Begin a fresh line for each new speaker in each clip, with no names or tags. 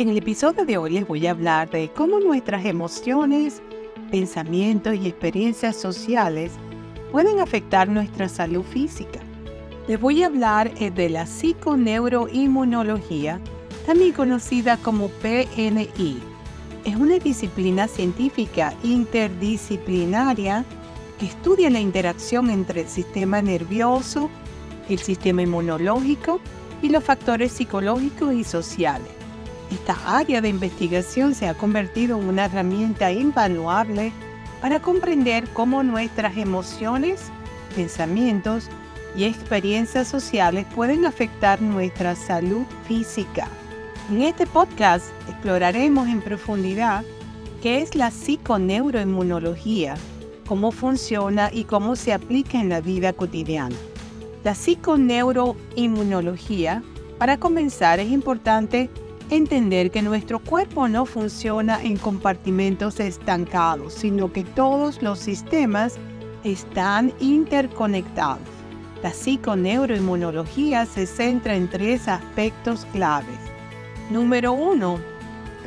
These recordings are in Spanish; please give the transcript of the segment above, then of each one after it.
En el episodio de hoy les voy a hablar de cómo nuestras emociones, pensamientos y experiencias sociales pueden afectar nuestra salud física. Les voy a hablar eh, de la psiconeuroinmunología, también conocida como PNI. Es una disciplina científica interdisciplinaria que estudia la interacción entre el sistema nervioso, el sistema inmunológico y los factores psicológicos y sociales. Esta área de investigación se ha convertido en una herramienta invaluable para comprender cómo nuestras emociones, pensamientos y experiencias sociales pueden afectar nuestra salud física. En este podcast exploraremos en profundidad qué es la psiconeuroinmunología, cómo funciona y cómo se aplica en la vida cotidiana. La psiconeuroinmunología, para comenzar, es importante entender que nuestro cuerpo no funciona en compartimentos estancados, sino que todos los sistemas están interconectados. La psiconeuroinmunología se centra en tres aspectos claves. Número uno,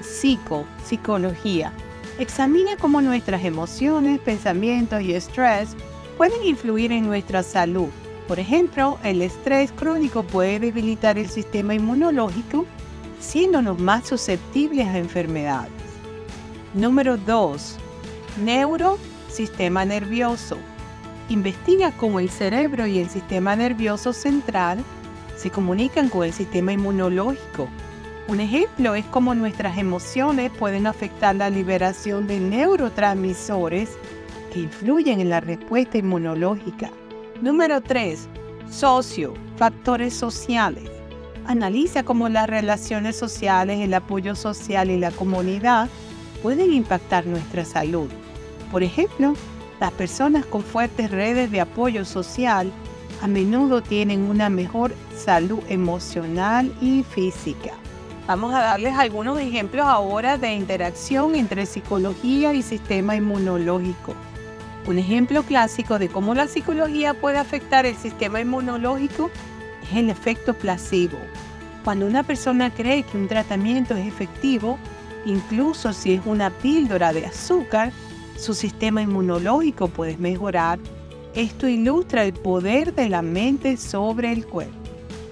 psico, psicología. Examina cómo nuestras emociones, pensamientos y estrés pueden influir en nuestra salud. Por ejemplo, el estrés crónico puede debilitar el sistema inmunológico haciéndonos más susceptibles a enfermedades. Número 2. Neuro, sistema nervioso. Investiga cómo el cerebro y el sistema nervioso central se comunican con el sistema inmunológico. Un ejemplo es cómo nuestras emociones pueden afectar la liberación de neurotransmisores que influyen en la respuesta inmunológica. Número 3. Socio, factores sociales. Analiza cómo las relaciones sociales, el apoyo social y la comunidad pueden impactar nuestra salud. Por ejemplo, las personas con fuertes redes de apoyo social a menudo tienen una mejor salud emocional y física. Vamos a darles algunos ejemplos ahora de interacción entre psicología y sistema inmunológico. Un ejemplo clásico de cómo la psicología puede afectar el sistema inmunológico es el efecto placebo. Cuando una persona cree que un tratamiento es efectivo, incluso si es una píldora de azúcar, su sistema inmunológico puede mejorar. Esto ilustra el poder de la mente sobre el cuerpo.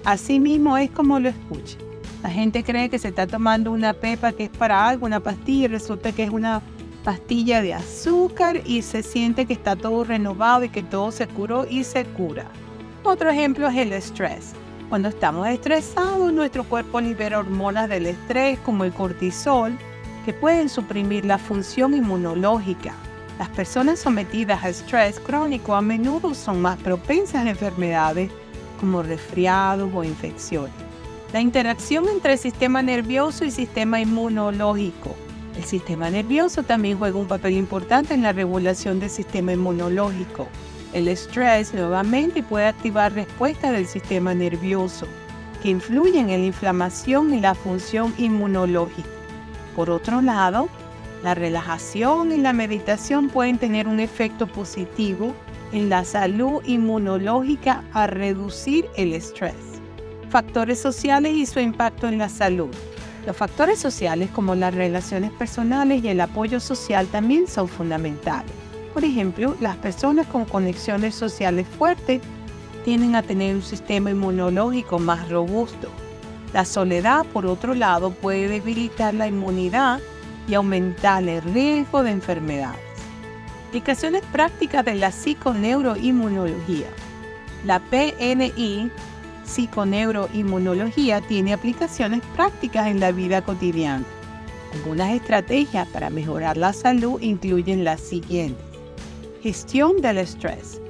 Asimismo es como lo escucha. La gente cree que se está tomando una pepa que es para algo, una pastilla, y resulta que es una pastilla de azúcar y se siente que está todo renovado y que todo se curó y se cura. Otro ejemplo es el estrés. Cuando estamos estresados, nuestro cuerpo libera hormonas del estrés como el cortisol que pueden suprimir la función inmunológica. Las personas sometidas a estrés crónico a menudo son más propensas a enfermedades como resfriados o infecciones. La interacción entre sistema nervioso y sistema inmunológico el sistema nervioso también juega un papel importante en la regulación del sistema inmunológico. El estrés nuevamente puede activar respuestas del sistema nervioso que influyen en la inflamación y la función inmunológica. Por otro lado, la relajación y la meditación pueden tener un efecto positivo en la salud inmunológica a reducir el estrés. Factores sociales y su impacto en la salud. Los factores sociales como las relaciones personales y el apoyo social también son fundamentales. Por ejemplo, las personas con conexiones sociales fuertes tienden a tener un sistema inmunológico más robusto. La soledad, por otro lado, puede debilitar la inmunidad y aumentar el riesgo de enfermedades. Aplicaciones prácticas de la psiconeuroinmunología. La PNI psiconeuroinmunología tiene aplicaciones prácticas en la vida cotidiana. Algunas estrategias para mejorar la salud incluyen las siguientes. Gestión del estrés.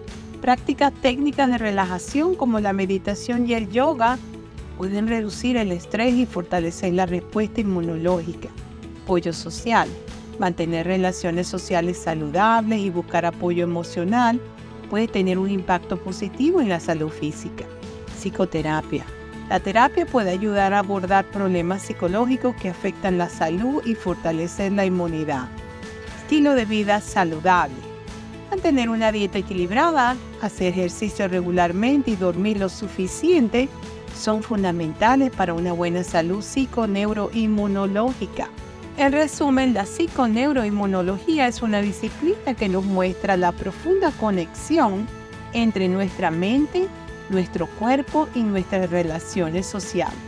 Prácticas técnicas de relajación como la meditación y el yoga pueden reducir el estrés y fortalecer la respuesta inmunológica. Apoyo social. Mantener relaciones sociales saludables y buscar apoyo emocional puede tener un impacto positivo en la salud física psicoterapia. La terapia puede ayudar a abordar problemas psicológicos que afectan la salud y fortalecer la inmunidad. Estilo de vida saludable. Mantener una dieta equilibrada, hacer ejercicio regularmente y dormir lo suficiente son fundamentales para una buena salud psiconeuroinmunológica. En resumen, la psiconeuroinmunología es una disciplina que nos muestra la profunda conexión entre nuestra mente, nuestro cuerpo y nuestras relaciones sociales.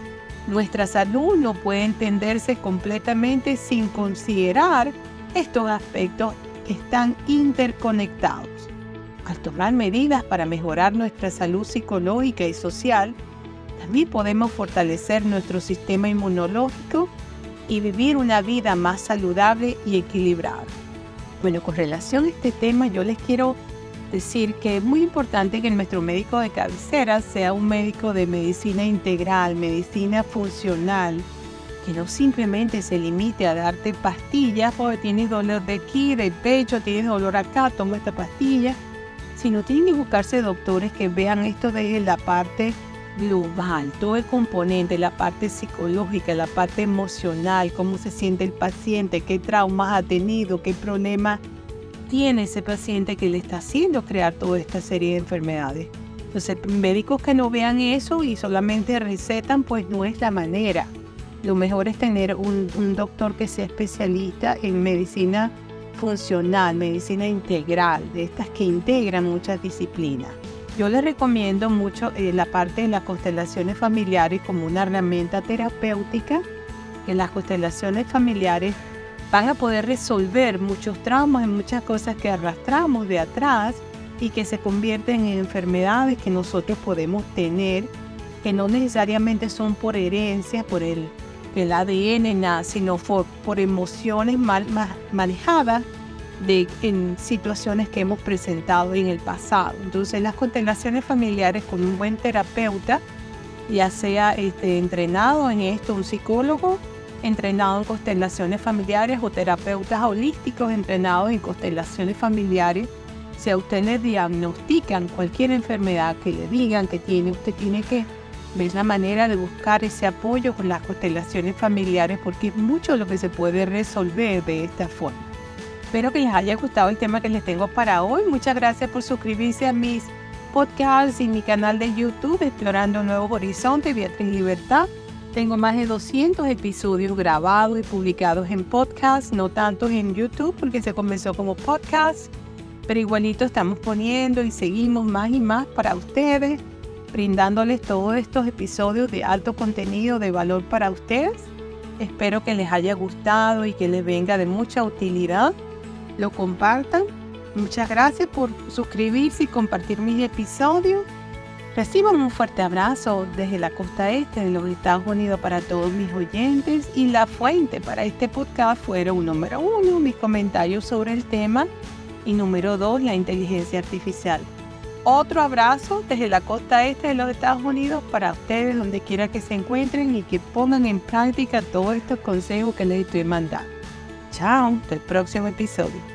Nuestra salud no puede entenderse completamente sin considerar estos aspectos están interconectados. Al tomar medidas para mejorar nuestra salud psicológica y social, también podemos fortalecer nuestro sistema inmunológico y vivir una vida más saludable y equilibrada. Bueno, con relación a este tema, yo les quiero decir que es muy importante que nuestro médico de cabecera sea un médico de medicina integral, medicina funcional, que no simplemente se limite a darte pastillas porque tienes dolor de aquí, del pecho, tienes dolor acá, toma esta pastilla, sino tienen que buscarse doctores que vean esto desde la parte global, todo el componente, la parte psicológica, la parte emocional, cómo se siente el paciente, qué traumas ha tenido, qué problemas tiene ese paciente que le está haciendo crear toda esta serie de enfermedades. Entonces, médicos que no vean eso y solamente recetan, pues no es la manera. Lo mejor es tener un, doctor que sea especialista en medicina funcional, medicina integral, de estas que integran muchas disciplinas. Yo les recomiendo mucho eh, la parte de las constelaciones familiares como una herramienta terapéutica, que las constelaciones familiares van a poder resolver muchos traumas y muchas cosas que arrastramos de atrás y que se convierten en enfermedades que nosotros podemos tener, que no necesariamente son por herencia, por el, el ADN, nada, sino por, por emociones mal manejadas de, en situaciones que hemos presentado en el pasado. Entonces las constelaciones familiares con un buen terapeuta, ya sea este, entrenado en esto, un psicólogo, entrenado en constelaciones familiares o terapeutas holísticos entrenados en constelaciones familiares. Si a usted le diagnostican cualquier enfermedad que le digan que tiene, usted tiene que ver la manera de buscar ese apoyo con las constelaciones familiares porque es mucho lo que se puede resolver de esta forma. Espero que les haya gustado el tema que les tengo para hoy. Muchas gracias por suscribirse a mis podcasts y mi canal de YouTube Explorando Nuevos Horizontes, Beatriz Libertad. Tengo más de 200 episodios grabados y publicados en podcast, no tanto en YouTube porque se comenzó como podcast, pero igualito estamos poniendo y seguimos más y más para ustedes, brindándoles todos estos episodios de alto contenido de valor para ustedes. Espero que les haya gustado y que les venga de mucha utilidad. Lo compartan. Muchas gracias por suscribirse y compartir mis episodios. Reciban un fuerte abrazo desde la costa este de los Estados Unidos para todos mis oyentes y la fuente para este podcast fueron número uno, mis comentarios sobre el tema y número dos, la inteligencia artificial. Otro abrazo desde la costa este de los Estados Unidos para ustedes donde quiera que se encuentren y que pongan en práctica todos estos consejos que les estoy mandando. Chao, hasta el próximo episodio.